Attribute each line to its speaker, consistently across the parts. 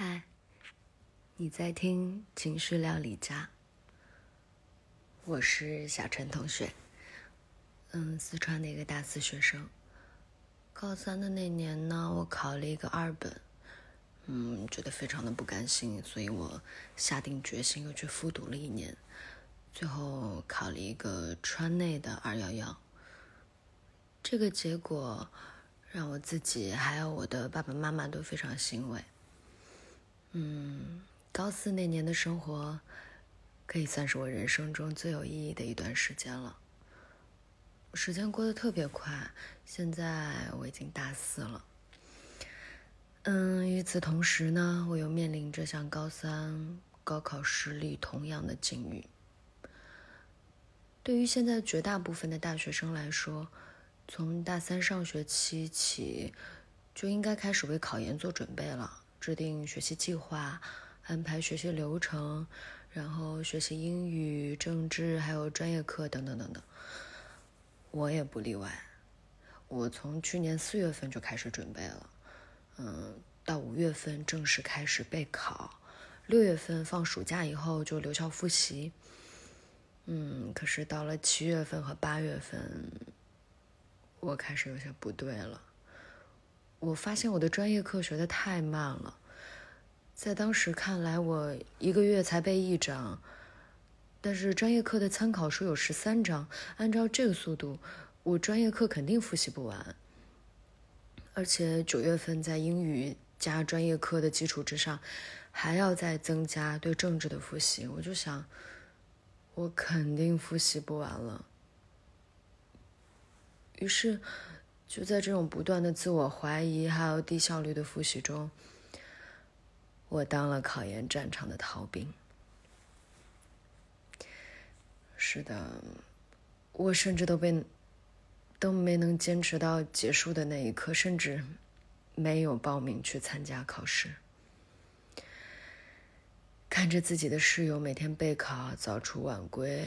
Speaker 1: 嗨，你在听情绪料理家，我是小陈同学，嗯，四川的一个大四学生。高三的那年呢，我考了一个二本，嗯，觉得非常的不甘心，所以我下定决心又去复读了一年，最后考了一个川内的二幺幺。这个结果让我自己还有我的爸爸妈妈都非常欣慰。嗯，高四那年的生活，可以算是我人生中最有意义的一段时间了。时间过得特别快，现在我已经大四了。嗯，与此同时呢，我又面临着像高三高考失利同样的境遇。对于现在绝大部分的大学生来说，从大三上学期起，就应该开始为考研做准备了。制定学习计划，安排学习流程，然后学习英语、政治，还有专业课等等等等。我也不例外，我从去年四月份就开始准备了，嗯，到五月份正式开始备考，六月份放暑假以后就留校复习。嗯，可是到了七月份和八月份，我开始有些不对了。我发现我的专业课学的太慢了，在当时看来，我一个月才背一章，但是专业课的参考书有十三章，按照这个速度，我专业课肯定复习不完。而且九月份在英语加专业课的基础之上，还要再增加对政治的复习，我就想，我肯定复习不完了。于是。就在这种不断的自我怀疑还有低效率的复习中，我当了考研战场的逃兵。是的，我甚至都被都没能坚持到结束的那一刻，甚至没有报名去参加考试。看着自己的室友每天备考早出晚归。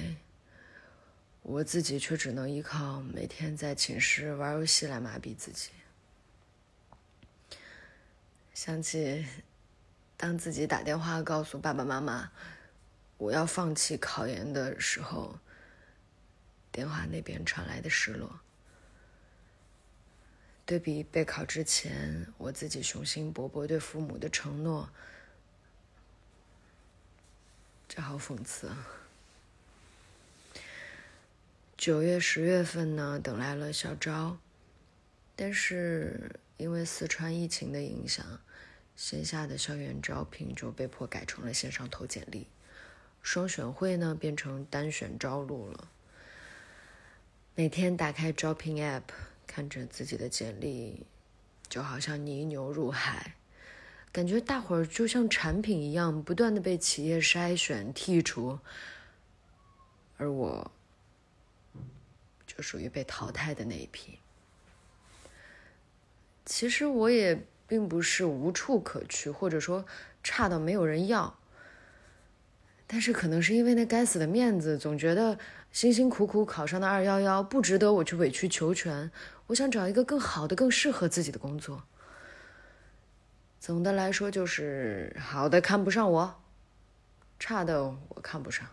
Speaker 1: 我自己却只能依靠每天在寝室玩游戏来麻痹自己。想起当自己打电话告诉爸爸妈妈我要放弃考研的时候，电话那边传来的失落，对比备考之前我自己雄心勃勃对父母的承诺，这好讽刺啊！九月、十月份呢，等来了校招，但是因为四川疫情的影响，线下的校园招聘就被迫改成了线上投简历，双选会呢变成单选招录了。每天打开招聘 App，看着自己的简历，就好像泥牛入海，感觉大伙儿就像产品一样，不断的被企业筛选剔除，而我。就属于被淘汰的那一批。其实我也并不是无处可去，或者说差到没有人要。但是可能是因为那该死的面子，总觉得辛辛苦苦考上的二幺幺不值得我去委曲求全。我想找一个更好的、更适合自己的工作。总的来说，就是好的看不上我，差的我看不上。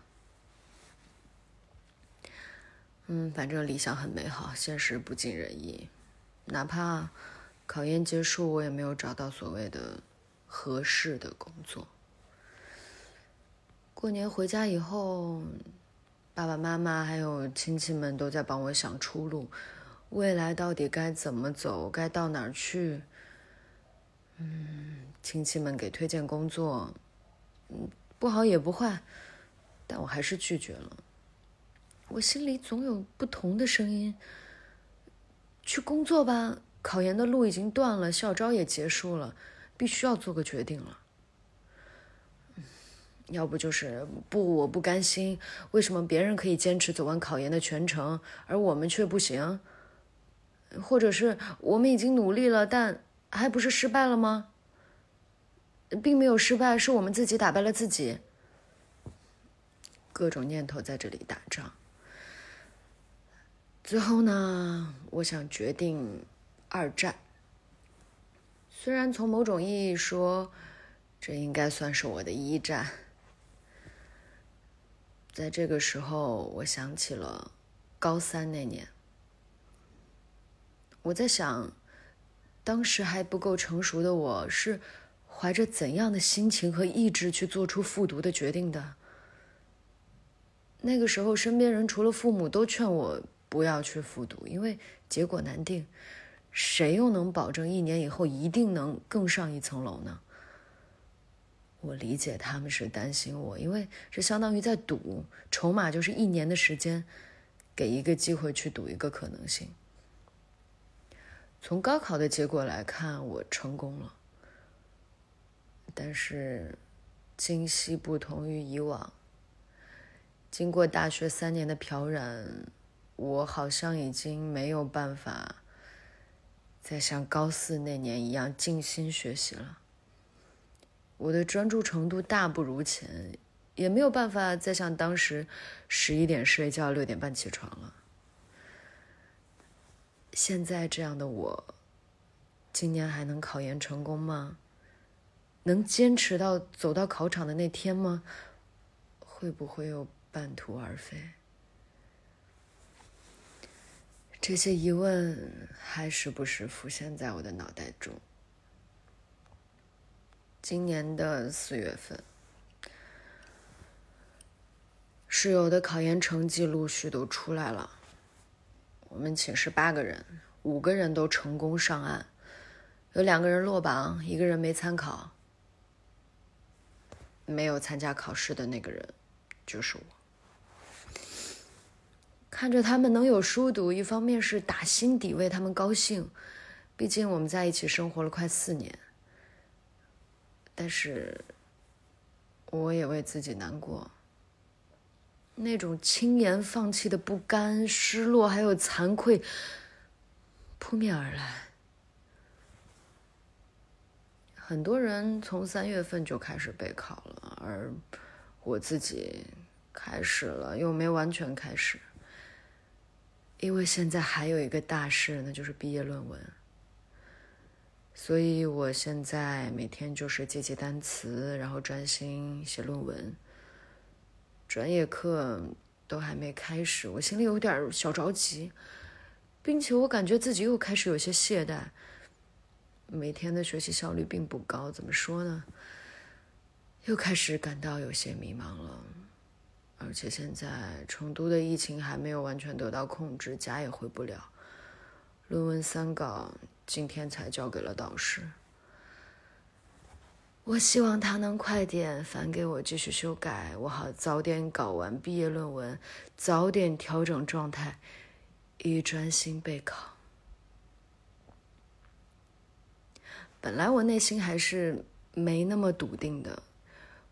Speaker 1: 嗯，反正理想很美好，现实不尽人意。哪怕考研结束，我也没有找到所谓的合适的工作。过年回家以后，爸爸妈妈还有亲戚们都在帮我想出路，未来到底该怎么走，该到哪儿去？嗯，亲戚们给推荐工作，嗯，不好也不坏，但我还是拒绝了。我心里总有不同的声音。去工作吧，考研的路已经断了，校招也结束了，必须要做个决定了。要不就是不，我不甘心。为什么别人可以坚持走完考研的全程，而我们却不行？或者是我们已经努力了，但还不是失败了吗？并没有失败，是我们自己打败了自己。各种念头在这里打仗。最后呢，我想决定二战。虽然从某种意义说，这应该算是我的一战。在这个时候，我想起了高三那年。我在想，当时还不够成熟的我，是怀着怎样的心情和意志去做出复读的决定的？那个时候，身边人除了父母都劝我不要去复读，因为结果难定。谁又能保证一年以后一定能更上一层楼呢？我理解他们是担心我，因为这相当于在赌，筹码就是一年的时间，给一个机会去赌一个可能性。从高考的结果来看，我成功了，但是今夕不同于以往。经过大学三年的漂染，我好像已经没有办法再像高四那年一样静心学习了。我的专注程度大不如前，也没有办法再像当时十一点睡觉，六点半起床了。现在这样的我，今年还能考研成功吗？能坚持到走到考场的那天吗？会不会又？半途而废，这些疑问还时不时浮现在我的脑袋中。今年的四月份，室友的考研成绩陆续都出来了。我们寝室八个人，五个人都成功上岸，有两个人落榜，一个人没参考。没有参加考试的那个人，就是我。看着他们能有书读，一方面是打心底为他们高兴，毕竟我们在一起生活了快四年。但是，我也为自己难过。那种轻言放弃的不甘、失落还有惭愧，扑面而来。很多人从三月份就开始备考了，而我自己开始了，又没完全开始。因为现在还有一个大事，那就是毕业论文。所以我现在每天就是记记单词，然后专心写论文。专业课都还没开始，我心里有点小着急，并且我感觉自己又开始有些懈怠。每天的学习效率并不高，怎么说呢？又开始感到有些迷茫了。而且现在成都的疫情还没有完全得到控制，家也回不了。论文三稿今天才交给了导师。我希望他能快点返给我继续修改，我好早点搞完毕业论文，早点调整状态，以专心备考。本来我内心还是没那么笃定的，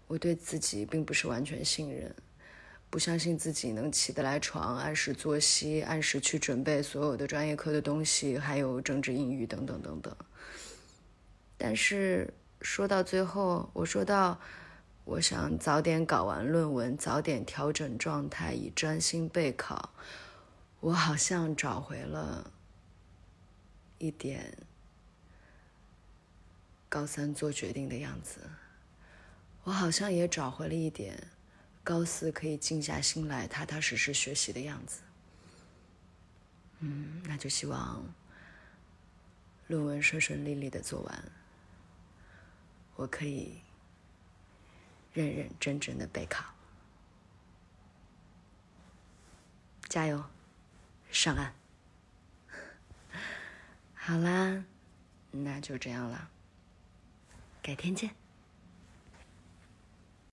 Speaker 1: 我对自己并不是完全信任。不相信自己能起得来床，按时作息，按时去准备所有的专业课的东西，还有政治、英语等等等等。但是说到最后，我说到，我想早点搞完论文，早点调整状态，以专心备考。我好像找回了一点高三做决定的样子，我好像也找回了一点。高四可以静下心来，踏踏实实学习的样子。嗯，那就希望论文顺顺利利的做完，我可以认认真真的备考。加油，上岸！好啦，那就这样了，改天见。